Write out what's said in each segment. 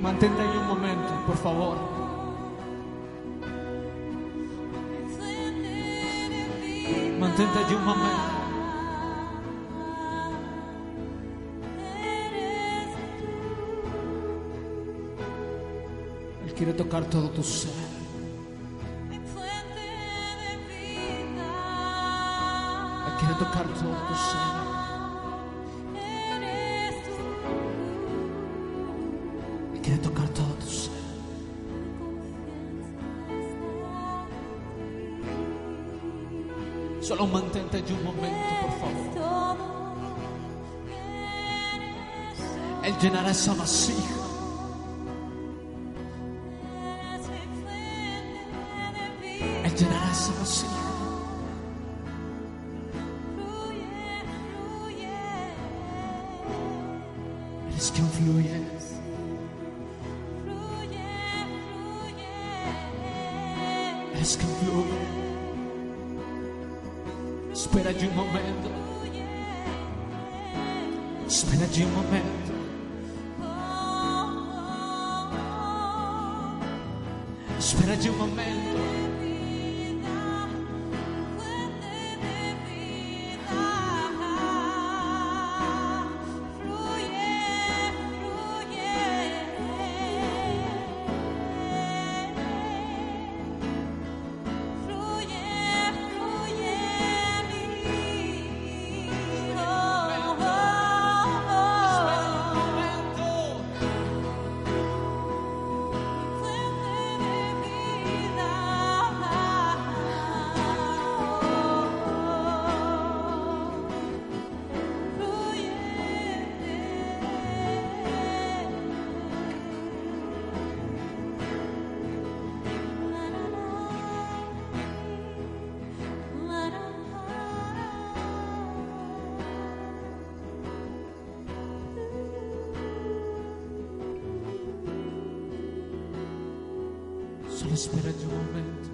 Mantente ahí un momento, por favor. Mantente allí un momento. Él quiere tocar todo tu ser. Él quiere tocar todo tu ser. Solo mantente allí un momento, por favor. Él llenará esa vasija. Él llenará esa vasija. Espera allí un momento. Solo espera allí un momento.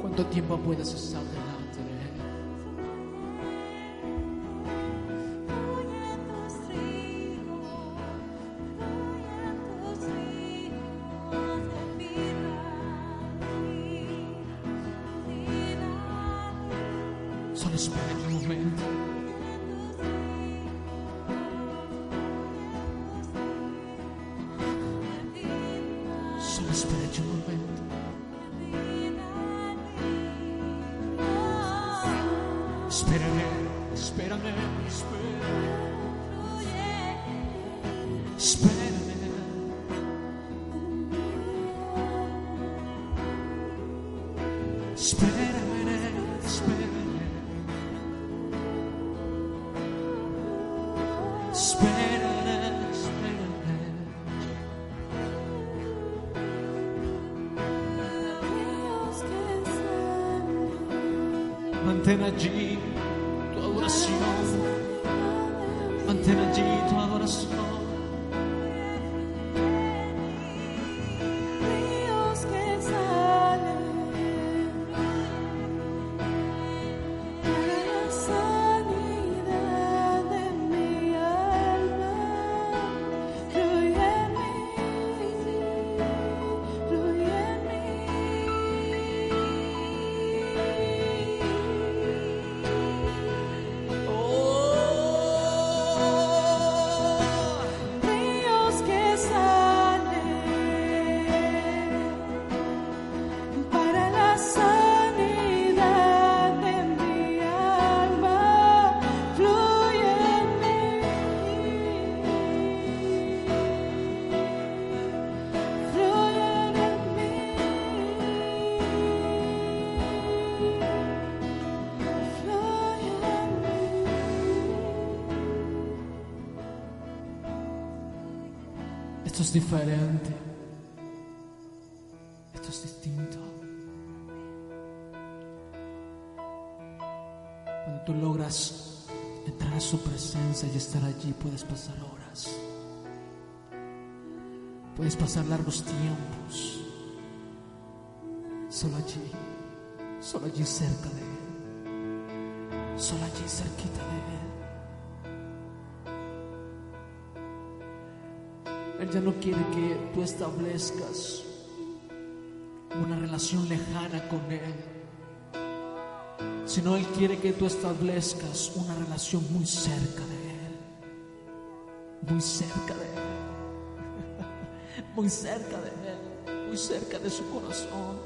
¿Cuánto tiempo puedes estar delante espera un momento. Espera espérame, espérame. Espérame. Espérame, espérame. Mantén allí tu adoración. Mantén allí tu adoración. Es diferente. Esto es distinto. Cuando tú logras entrar a su presencia y estar allí, puedes pasar horas. Puedes pasar largos tiempos. Solo allí. Solo allí cerca de Él. Solo allí cerquita de Él. Él ya no quiere que tú establezcas una relación lejana con Él, sino Él quiere que tú establezcas una relación muy cerca de Él, muy cerca de Él, muy cerca de Él, muy cerca de su corazón.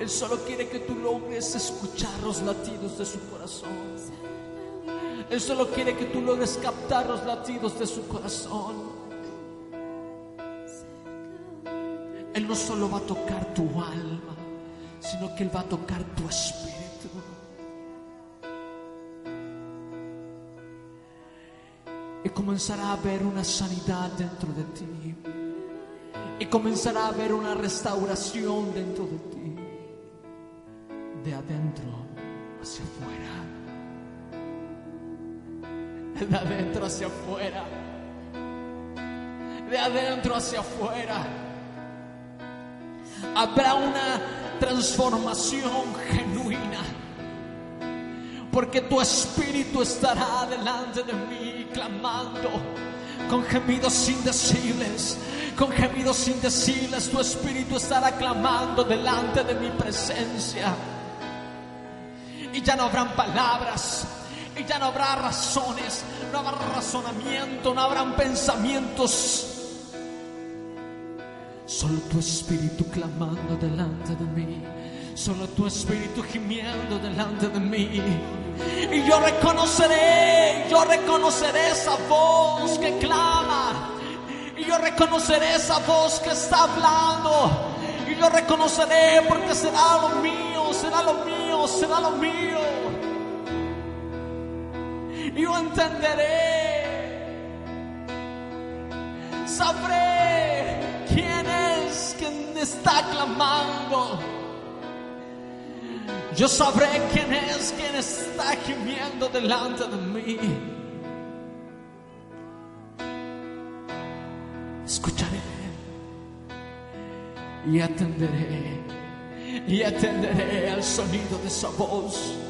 Él solo quiere que tú logres escuchar los latidos de su corazón. Él solo quiere que tú logres captar los latidos de su corazón. Él no solo va a tocar tu alma, sino que Él va a tocar tu espíritu. Y comenzará a haber una sanidad dentro de ti. Y comenzará a haber una restauración dentro de ti. De adentro hacia afuera. De adentro hacia afuera. De adentro hacia afuera habrá una transformación genuina. Porque tu espíritu estará delante de mí clamando con gemidos indecibles. Con gemidos indecibles tu espíritu estará clamando delante de mi presencia. Y ya no habrán palabras, y ya no habrá razones, no habrá razonamiento, no habrán pensamientos Solo tu espíritu clamando delante de mí. Solo tu espíritu gimiendo delante de mí. Y yo reconoceré, yo reconoceré esa voz que clama. Y yo reconoceré esa voz que está hablando. Y yo reconoceré porque será lo mío, será lo mío, será lo mío. Yo entenderé. Sabré quién es quien está clamando. Yo sabré quién es quien está gimiendo delante de mí. Escucharé y atenderé y atenderé al sonido de esa voz.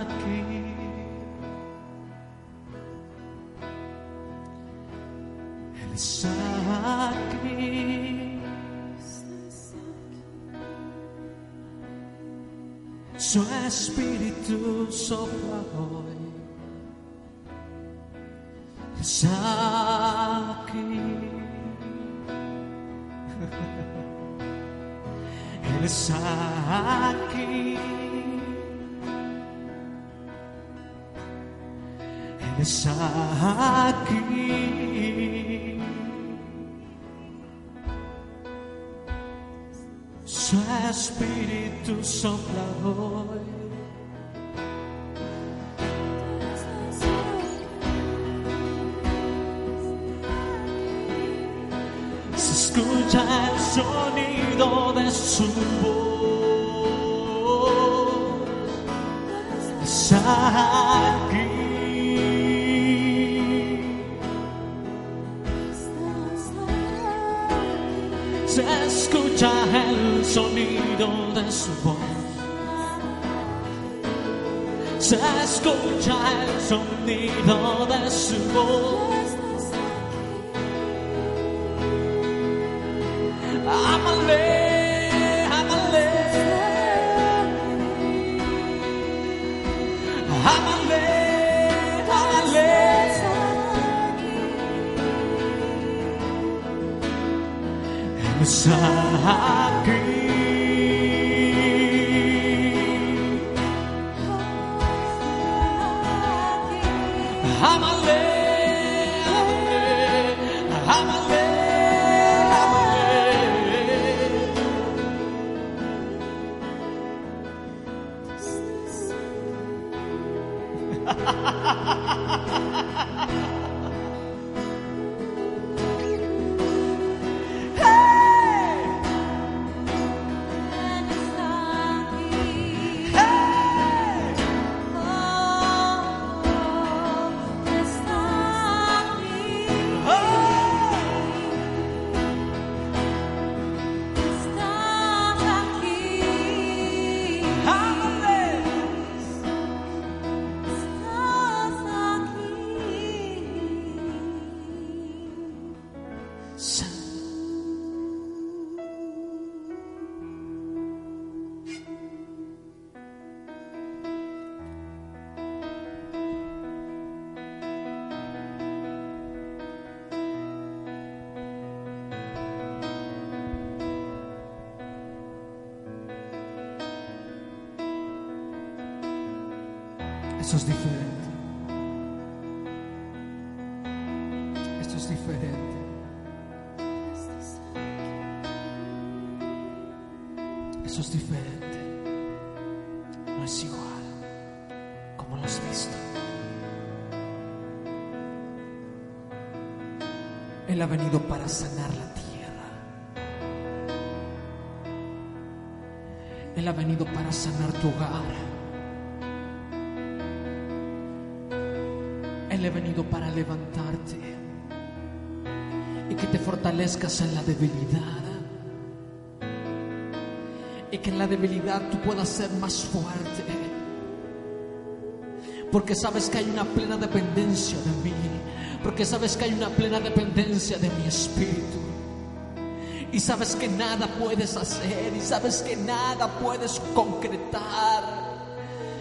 Aquí. Él está aquí. Su espíritu sopla hoy. Está aquí. Está aquí. Su espíritu sopla hoy. Se escucha el sonido de su escucha el sonido de su voz. Ha ha ha! Eso es diferente. Esto es diferente. Eso es diferente. No es igual como lo has visto. Él ha venido para sanar la tierra. Él ha venido para sanar tu hogar. Ha venido para levantarte y que te fortalezcas en la debilidad y que en la debilidad tú puedas ser más fuerte. Porque sabes que hay una plena dependencia de mí. Porque sabes que hay una plena dependencia de mi espíritu. Y sabes que nada puedes hacer. Y sabes que nada puedes concretar.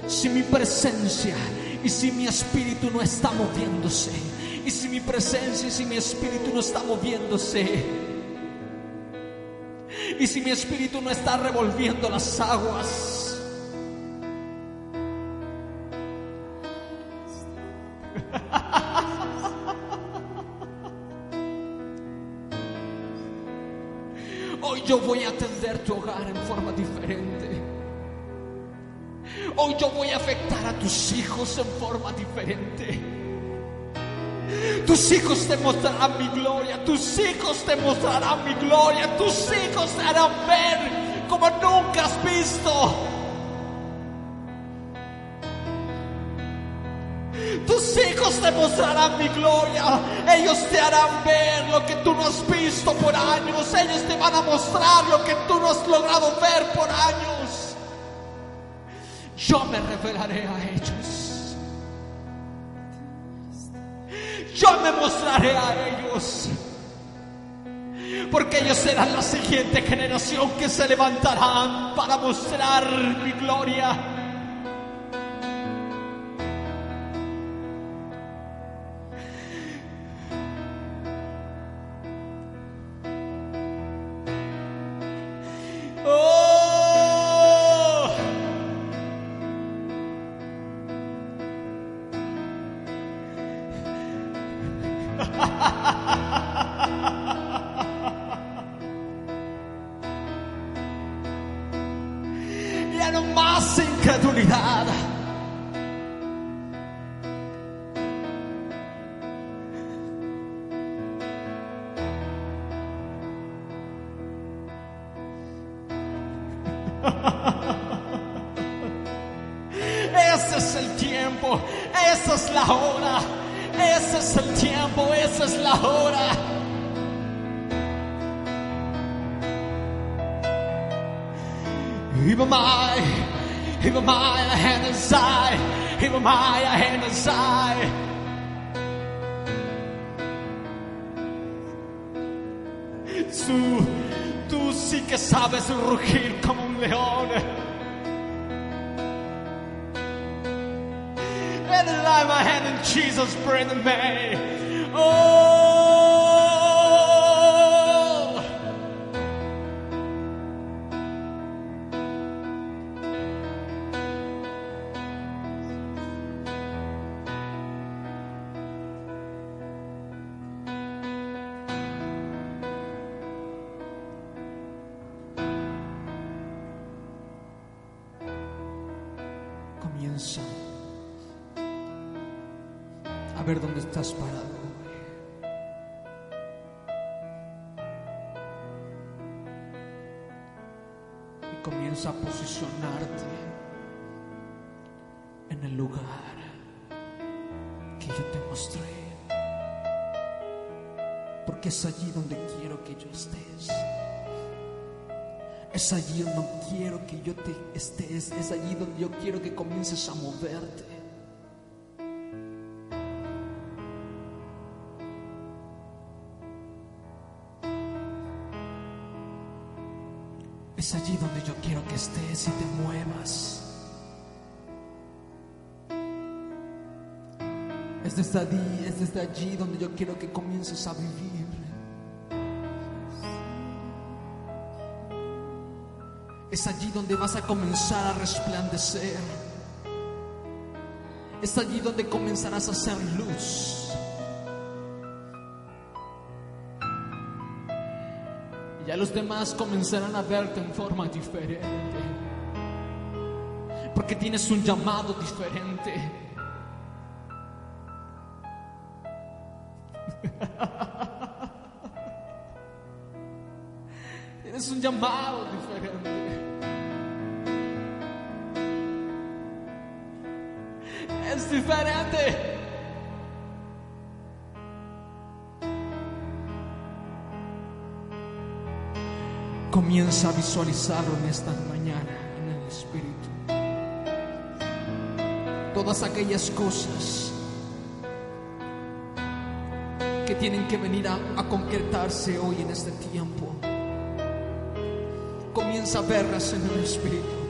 Si mi presencia y si mi espíritu no está moviéndose. Y si mi presencia y si mi espíritu no está moviéndose. Y si mi espíritu no está revolviendo las aguas. Hoy yo voy a atender tu hogar en forma diferente. Hoy yo voy a afectar a tus hijos en forma diferente. Tus hijos te mostrarán mi gloria, tus hijos te mostrarán mi gloria, tus hijos te harán ver como nunca has visto. Tus hijos te mostrarán mi gloria, ellos te harán ver lo que tú no has visto por años, ellos te van a mostrar lo que tú no has logrado ver por años. Yo me revelaré a ellos. Yo me mostraré a ellos. Porque ellos serán la siguiente generación que se levantarán para mostrar mi gloria. Ese es el tiempo, esa es la hora, ese es el tiempo, esa es la hora. Even Himamaya Hanazai, Himamaya Hanazai. Tú, tú sí que sabes rugir como un león. And I lie my hand in Jesus' breath and May. Oh. A ver dónde estás parado. Es allí donde quiero que yo te estés. Es allí donde yo quiero que comiences a moverte. Es allí donde yo quiero que estés y te muevas. Es desde allí, es desde allí donde yo quiero que comiences a vivir. Es allí donde vas a comenzar a resplandecer. Es allí donde comenzarás a hacer luz. Y ya los demás comenzarán a verte en forma diferente. Porque tienes un llamado diferente. Tienes un llamado diferente. Es diferente. Comienza a visualizarlo en esta mañana, en el Espíritu. Todas aquellas cosas que tienen que venir a, a concretarse hoy en este tiempo. Comienza a verlas en el Espíritu.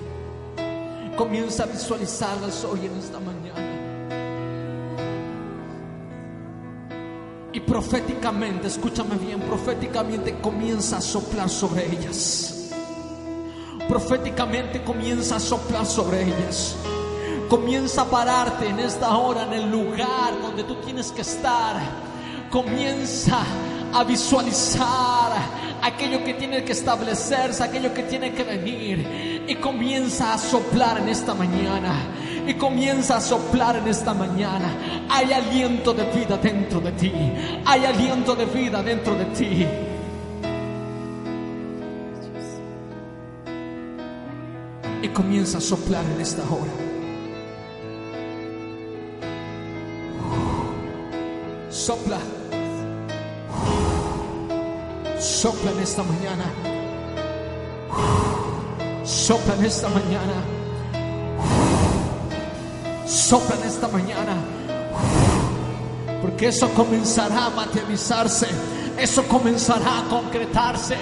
Comienza a visualizarlas hoy en esta mañana. Proféticamente, escúchame bien, proféticamente comienza a soplar sobre ellas. Proféticamente comienza a soplar sobre ellas. Comienza a pararte en esta hora, en el lugar donde tú tienes que estar. Comienza a visualizar aquello que tiene que establecerse, aquello que tiene que venir. Y comienza a soplar en esta mañana. Y comienza a soplar en esta mañana. Hay aliento de vida dentro de ti. Hay aliento de vida dentro de ti. Y comienza a soplar en esta hora. Sopla. Sopla en esta mañana. Sopla en esta mañana. Sopla en esta mañana. Porque eso comenzará a materializarse. Eso comenzará a concretarse.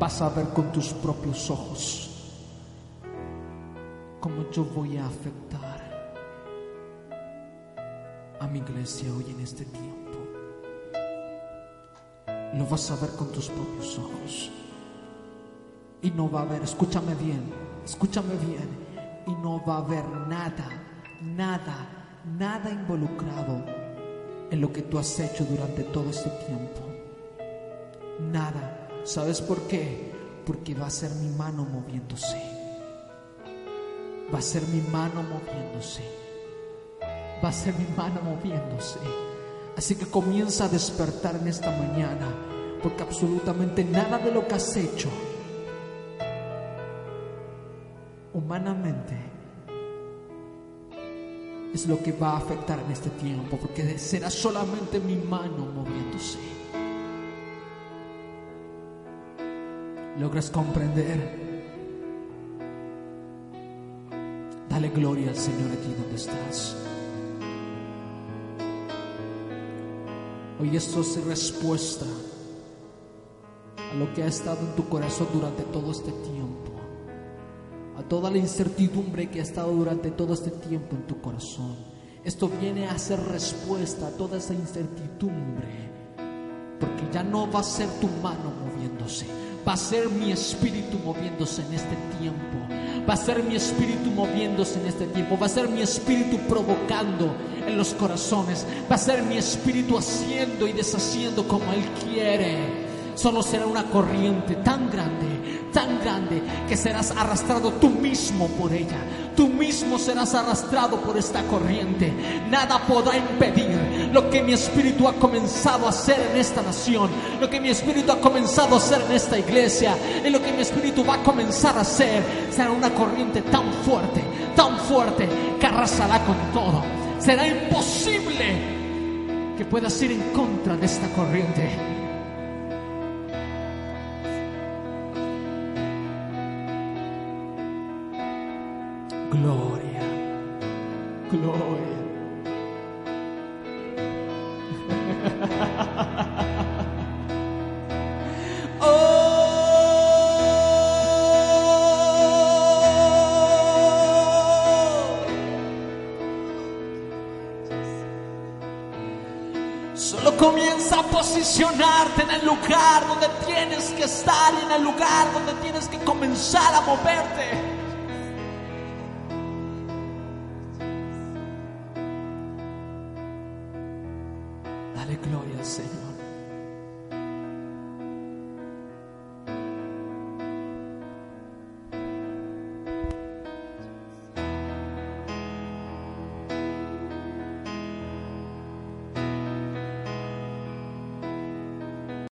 Vas a ver con tus propios ojos cómo yo voy a afectar a mi iglesia hoy en este tiempo. Lo vas a ver con tus propios ojos. Y no va a haber, escúchame bien, escúchame bien, y no va a haber nada, nada, nada involucrado en lo que tú has hecho durante todo este tiempo. Nada. ¿Sabes por qué? Porque va a ser mi mano moviéndose. Va a ser mi mano moviéndose. Va a ser mi mano moviéndose. Así que comienza a despertar en esta mañana, porque absolutamente nada de lo que has hecho humanamente es lo que va a afectar en este tiempo, porque será solamente mi mano moviéndose. ¿Logras comprender? Dale gloria al Señor allí donde estás. Hoy esto es respuesta a lo que ha estado en tu corazón durante todo este tiempo, a toda la incertidumbre que ha estado durante todo este tiempo en tu corazón. Esto viene a ser respuesta a toda esa incertidumbre, porque ya no va a ser tu mano moviéndose, va a ser mi espíritu moviéndose en este tiempo. Va a ser mi espíritu moviéndose en este tiempo. Va a ser mi espíritu provocando en los corazones. Va a ser mi espíritu haciendo y deshaciendo como Él quiere. Solo será una corriente tan grande, tan grande, que serás arrastrado tú mismo por ella. Tú mismo serás arrastrado por esta corriente. Nada podrá impedir lo que mi espíritu ha comenzado a hacer en esta nación, lo que mi espíritu ha comenzado a hacer en esta iglesia, y lo que mi espíritu va a comenzar a hacer. Será una corriente tan fuerte, tan fuerte, que arrasará con todo. Será imposible que puedas ir en contra de esta corriente. Gloria, gloria. Oh. Solo comienza a posicionarte en el lugar donde tienes que estar y en el lugar donde tienes que comenzar a moverte.